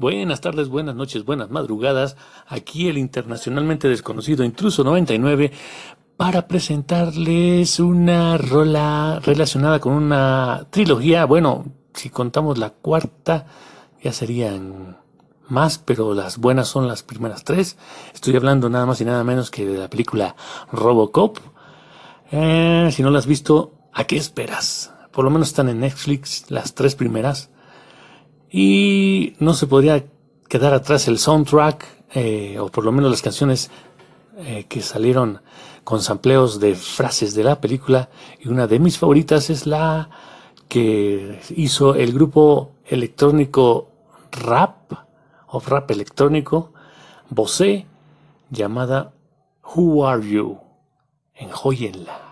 Buenas tardes, buenas noches, buenas madrugadas. Aquí el internacionalmente desconocido Intruso 99 para presentarles una rola relacionada con una trilogía. Bueno, si contamos la cuarta, ya serían más, pero las buenas son las primeras tres. Estoy hablando nada más y nada menos que de la película Robocop. Eh, si no la has visto, ¿a qué esperas? Por lo menos están en Netflix las tres primeras. Y no se podría quedar atrás el soundtrack, eh, o por lo menos las canciones eh, que salieron con sampleos de frases de la película. Y una de mis favoritas es la que hizo el grupo electrónico rap, o rap electrónico, Bose, llamada Who Are You? Enjóyenla.